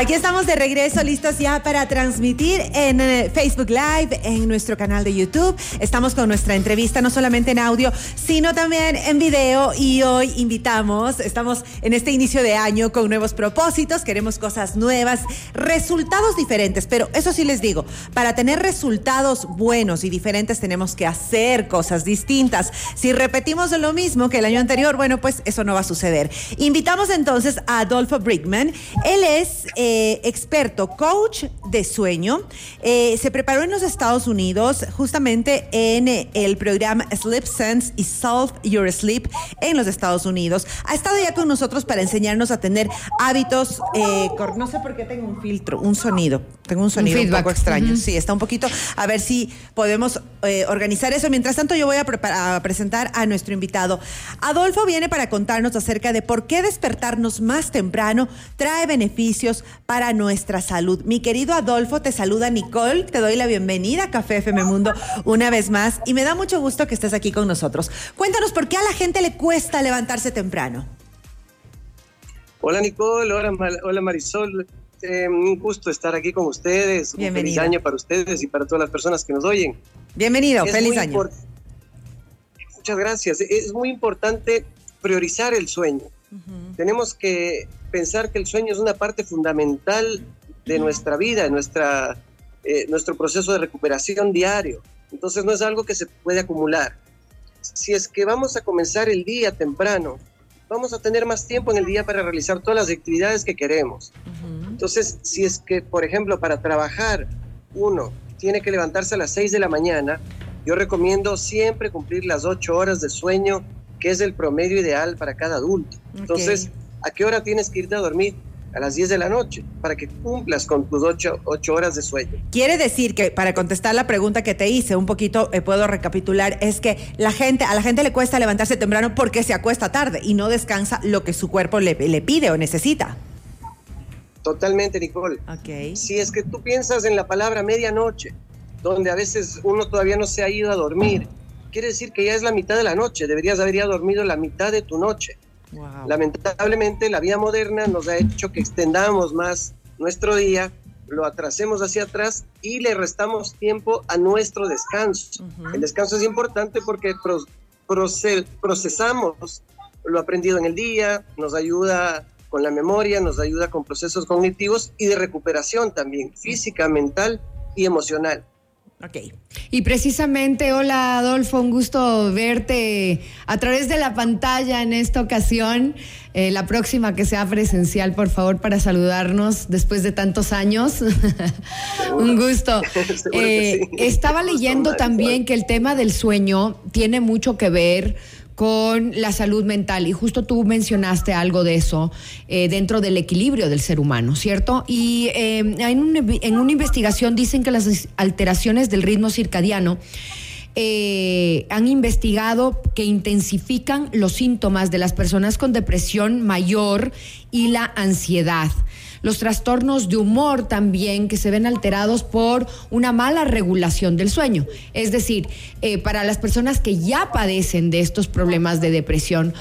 Aquí estamos de regreso, listos ya para transmitir en eh, Facebook Live, en nuestro canal de YouTube. Estamos con nuestra entrevista, no solamente en audio, sino también en video. Y hoy invitamos, estamos en este inicio de año con nuevos propósitos, queremos cosas nuevas, resultados diferentes. Pero eso sí les digo, para tener resultados buenos y diferentes tenemos que hacer cosas distintas. Si repetimos lo mismo que el año anterior, bueno, pues eso no va a suceder. Invitamos entonces a Adolfo Brickman. Él es eh, experto, coach de sueño. Eh, se preparó en los Estados Unidos justamente en eh, el programa Sleep Sense y Solve Your Sleep en los Estados Unidos. Ha estado ya con nosotros para enseñarnos a tener hábitos. no sé por qué tengo un filtro, un sonido. Tengo un sonido un, poco extraño. Sí, está un poquito. A ver si podemos organizar eso. Mientras tanto, yo voy a, a presentar a nuestro invitado. Adolfo viene para contarnos acerca de por qué despertarnos más temprano trae beneficios para nuestra salud. Mi querido Adolfo, te saluda Nicole, te doy la bienvenida a Café FM Mundo una vez más y me da mucho gusto que estés aquí con nosotros. Cuéntanos por qué a la gente le cuesta levantarse temprano. Hola Nicole, hola, Marisol, eh, un gusto estar aquí con ustedes. Un feliz año para ustedes y para todas las personas que nos oyen. Bienvenido, feliz año. Muchas gracias. Es muy importante priorizar el sueño. Tenemos que pensar que el sueño es una parte fundamental de nuestra vida, de nuestra, eh, nuestro proceso de recuperación diario. Entonces no es algo que se puede acumular. Si es que vamos a comenzar el día temprano, vamos a tener más tiempo en el día para realizar todas las actividades que queremos. Entonces, si es que, por ejemplo, para trabajar uno tiene que levantarse a las 6 de la mañana, yo recomiendo siempre cumplir las 8 horas de sueño, que es el promedio ideal para cada adulto. Entonces, ¿A qué hora tienes que irte a dormir? A las 10 de la noche, para que cumplas con tus 8, horas de sueño. Quiere decir que, para contestar la pregunta que te hice, un poquito eh, puedo recapitular, es que la gente, a la gente le cuesta levantarse temprano porque se acuesta tarde y no descansa lo que su cuerpo le, le pide o necesita. Totalmente, Nicole. Okay. Si es que tú piensas en la palabra medianoche, donde a veces uno todavía no se ha ido a dormir, quiere decir que ya es la mitad de la noche, deberías haber ya dormido la mitad de tu noche. Lamentablemente la vida moderna nos ha hecho que extendamos más nuestro día, lo atrasemos hacia atrás y le restamos tiempo a nuestro descanso. El descanso es importante porque procesamos lo aprendido en el día, nos ayuda con la memoria, nos ayuda con procesos cognitivos y de recuperación también, física, mental y emocional. Ok. Y precisamente, hola Adolfo, un gusto verte a través de la pantalla en esta ocasión. Eh, la próxima que sea presencial, por favor, para saludarnos después de tantos años. un gusto. Eh, estaba leyendo también que el tema del sueño tiene mucho que ver con la salud mental. Y justo tú mencionaste algo de eso eh, dentro del equilibrio del ser humano, ¿cierto? Y eh, en, una, investigación dicen que las alteraciones del ritmo circadiano eh, han investigado que intensifican los síntomas de las personas con depresión mayor y la ansiedad los trastornos de humor también que se ven alterados por una mala regulación del sueño. Es decir, eh, para las personas que ya padecen de estos problemas de depresión,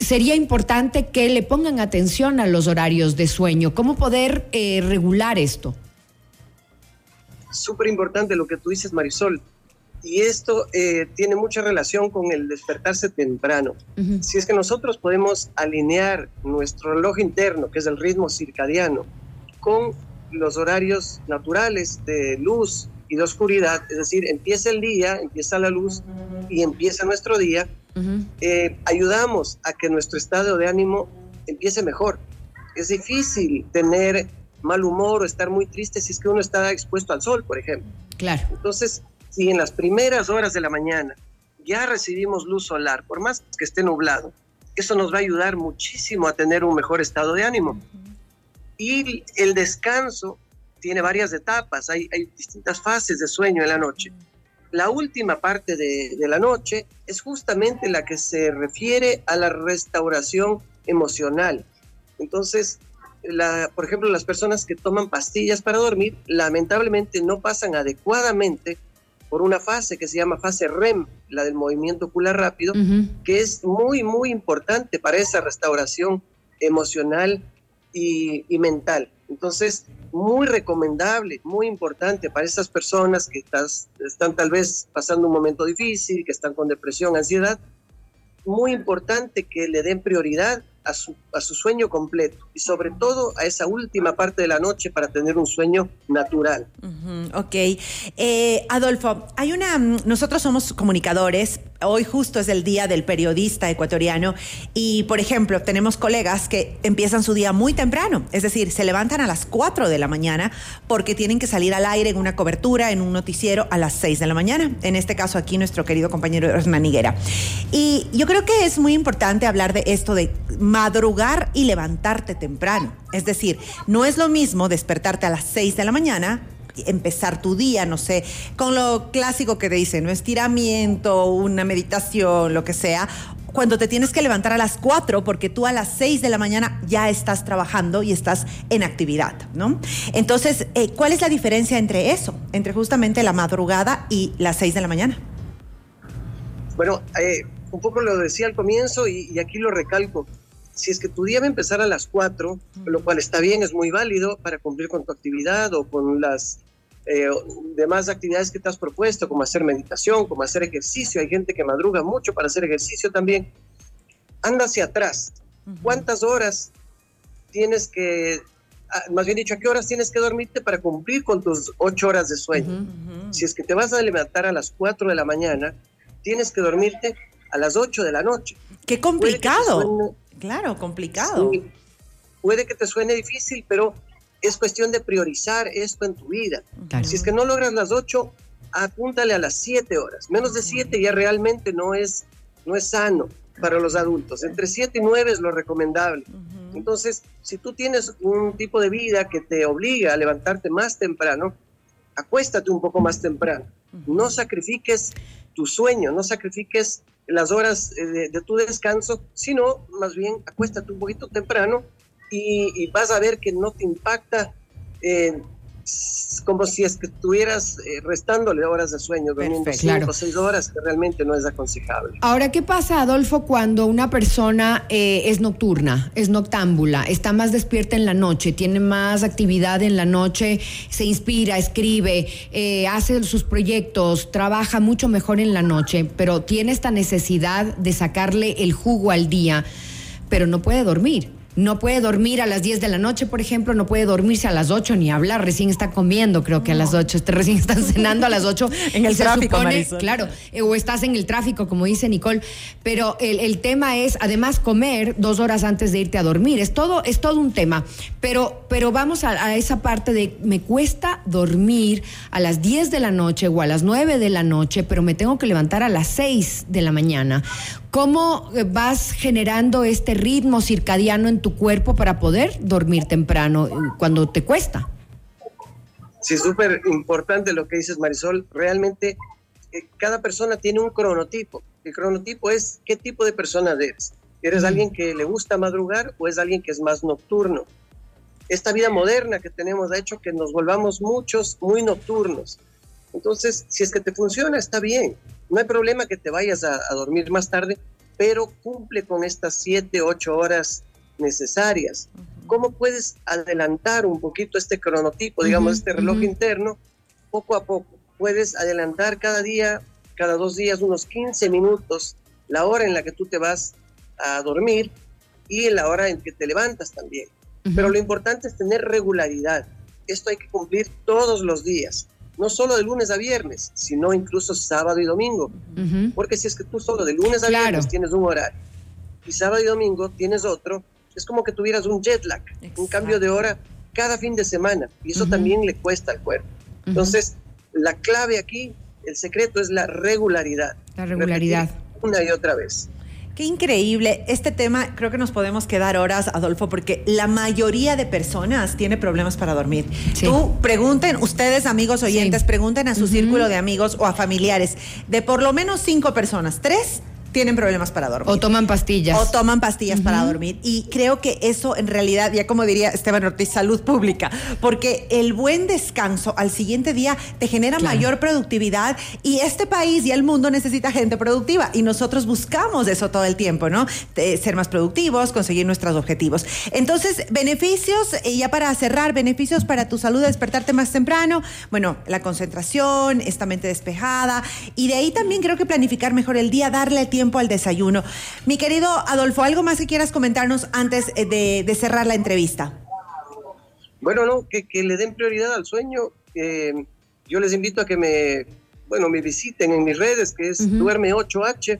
sería importante que le pongan atención a los horarios de sueño. ¿Cómo poder eh, regular esto? Súper importante lo que tú dices, Marisol. Y esto eh, tiene mucha relación con el despertarse temprano. Si es que nosotros podemos alinear nuestro reloj interno, que es el ritmo circadiano, con los horarios naturales de luz y de oscuridad, es decir, empieza el día, empieza la luz y empieza nuestro día, eh, ayudamos a que nuestro estado de ánimo empiece mejor. Es difícil tener mal humor o estar muy triste si es que uno está expuesto al sol, por ejemplo. Claro. Entonces, si en las primeras horas de la mañana ya recibimos luz solar, por más que esté nublado, eso nos va a ayudar muchísimo a tener un mejor estado de ánimo. Y el descanso tiene varias etapas, hay, distintas fases de sueño en la noche. La última parte de, la noche es justamente la que se refiere a la restauración emocional. Entonces, por ejemplo, las personas que toman pastillas para dormir, lamentablemente no pasan adecuadamente por una fase que se llama fase REM, la del movimiento ocular rápido, que es muy, muy importante para esa restauración emocional y, y mental. Entonces, muy recomendable, muy importante para estas personas que estás, están tal vez pasando un momento difícil, que están con depresión, ansiedad, muy importante que le den prioridad a su, a su sueño completo y sobre todo a esa última parte de la noche para tener un sueño natural. ok. Eh, Adolfo, hay una, nosotros somos comunicadores, hoy justo es el día del periodista ecuatoriano y, por ejemplo, tenemos colegas que empiezan su día muy temprano, es decir, se levantan a las 4 de la mañana porque tienen que salir al aire en una cobertura, en un noticiero a las 6 de la mañana. En este caso aquí nuestro querido compañero Hernán Higuera. Y yo creo que es muy importante hablar de esto de madrugar y levantarte temprano. Es decir, no es lo mismo despertarte a las 6 de la mañana empezar tu día, no sé, con lo clásico que te dicen, ¿no? Estiramiento, una meditación, lo que sea, cuando te tienes que levantar a las 4 porque tú a las 6 de la mañana ya estás trabajando y estás en actividad, ¿no? Entonces, eh, ¿cuál es la diferencia entre eso, entre justamente la madrugada y las 6 de la mañana? Bueno, eh, un poco lo decía al comienzo y, y aquí lo recalco si es que tu día va a empezar a las 4, lo cual está bien, es muy válido para cumplir con tu actividad o con las eh, demás actividades que te has propuesto, como hacer meditación, como hacer ejercicio. Hay gente que madruga mucho para hacer ejercicio también. Anda hacia atrás. ¿Cuántas horas tienes que, ah, más bien dicho, a qué horas tienes que dormirte para cumplir con tus 8 horas de sueño? Si es que te vas a levantar a las 4 de la mañana, tienes que dormirte a las 8 de la noche. Qué complicado. Claro, complicado. puede que te suene difícil, pero es cuestión de priorizar esto en tu vida. Si es que no logras las 8, apúntale a las 7 horas. Menos de 7 ya realmente no es, no es sano para los adultos. Entre 7 y 9 es lo recomendable. Entonces, si tú tienes un tipo de vida que te obliga a levantarte más temprano, acuéstate un poco más temprano. No sacrifiques tu sueño, no sacrifiques las horas eh, de, tu descanso, sino más bien acuéstate un poquito temprano y, vas a ver que no te impacta eh, como si es que estuvieras eh, restándole horas de sueño, durmiendo cinco o seis horas, que realmente no es aconsejable. Ahora, ¿qué pasa, Adolfo, cuando una persona es nocturna, es noctámbula, está más despierta en la noche, tiene más actividad en la noche, se inspira, escribe, hace sus proyectos, trabaja mucho mejor en la noche, pero tiene esta necesidad de sacarle el jugo al día, pero no puede dormir? No puede dormir a las 10 de la noche, por ejemplo, no puede dormirse a las 8 ni hablar, recién está comiendo, creo que a las 8, este, recién están cenando a las 8. en el tráfico, Claro, eh, o estás en el tráfico, como dice Nicole, pero el, tema es, además, comer dos horas antes de irte a dormir, es todo, es todo un tema, pero, pero vamos a, a esa parte de, me cuesta dormir a las 10 de la noche o a las 9 de la noche, pero me tengo que levantar a las 6 de la mañana. ¿Cómo eh, vas generando este ritmo circadiano en tu cuerpo para poder dormir temprano eh, cuando te cuesta? Sí, súper importante lo que dices, Marisol. Realmente eh, cada persona tiene un cronotipo. El cronotipo es qué tipo de persona eres. ¿Eres alguien que le gusta madrugar o es alguien que es más nocturno? Esta vida moderna que tenemos ha hecho que nos volvamos muchos muy nocturnos. Entonces, si es que te funciona, está bien. No hay problema que te vayas a, dormir más tarde, pero cumple con estas siete, ocho horas necesarias. ¿Cómo puedes adelantar un poquito este cronotipo, digamos, este reloj interno, poco a poco? Puedes adelantar cada día, cada dos días, unos 15 minutos, la hora en la que tú te vas a dormir y la hora en que te levantas también. Pero lo importante es tener regularidad. Esto hay que cumplir todos los días no solo de lunes a viernes, sino incluso sábado y domingo. Porque si es que tú solo de lunes a viernes tienes un horario y sábado y domingo tienes otro, es como que tuvieras un jet lag, un cambio de hora cada fin de semana. Y eso también le cuesta al cuerpo. Entonces, la clave aquí, el secreto es la regularidad. La regularidad. una y otra vez. Qué increíble. Este tema creo que nos podemos quedar horas, Adolfo, porque la mayoría de personas tiene problemas para dormir. Tú pregunten, ustedes amigos oyentes, pregunten a su círculo de amigos o a familiares, de por lo menos cinco personas, tres tienen problemas para dormir. O toman pastillas. O toman pastillas para dormir. Y creo que eso en realidad, ya como diría Esteban Ortiz, salud pública, porque el buen descanso al siguiente día te genera mayor productividad y este país y el mundo necesita gente productiva y nosotros buscamos eso todo el tiempo, ¿no? ser más productivos, conseguir nuestros objetivos. Entonces, beneficios, y ya para cerrar, beneficios para tu salud, despertarte más temprano, bueno, la concentración, esta mente despejada y de ahí también creo que planificar mejor el día, darle tiempo al desayuno. Mi querido Adolfo, ¿algo más que quieras comentarnos antes eh, de, cerrar la entrevista? Bueno, no, que, le den prioridad al sueño. yo les invito a que me, bueno, me visiten en mis redes, que es Duerme8H.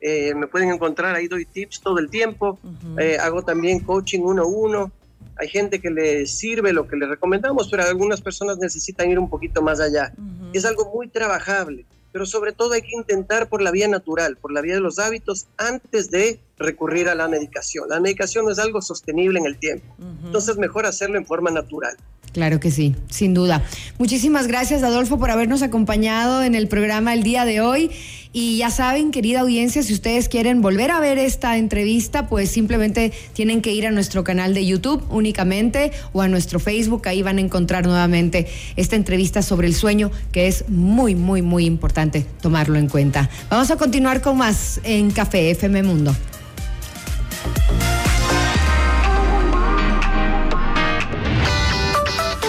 Eh, me pueden encontrar, ahí doy tips todo el tiempo. Eh, hago también coaching uno a uno. Hay gente que le sirve lo que le recomendamos, pero algunas personas necesitan ir un poquito más allá. Es algo muy trabajable pero sobre todo hay que intentar por la vía natural, por la vía de los hábitos, antes de recurrir a la medicación. La medicación no es algo sostenible en el tiempo, entonces mejor hacerlo en forma natural. Claro que sí, sin duda. Muchísimas gracias, Adolfo, por habernos acompañado en el programa el día de hoy. Y ya saben, querida audiencia, si ustedes quieren volver a ver esta entrevista, pues simplemente tienen que ir a nuestro canal de YouTube únicamente o a nuestro Facebook. Ahí van a encontrar nuevamente esta entrevista sobre el sueño, que es muy, muy, muy importante tomarlo en cuenta. Vamos a continuar con más en Café FM Mundo.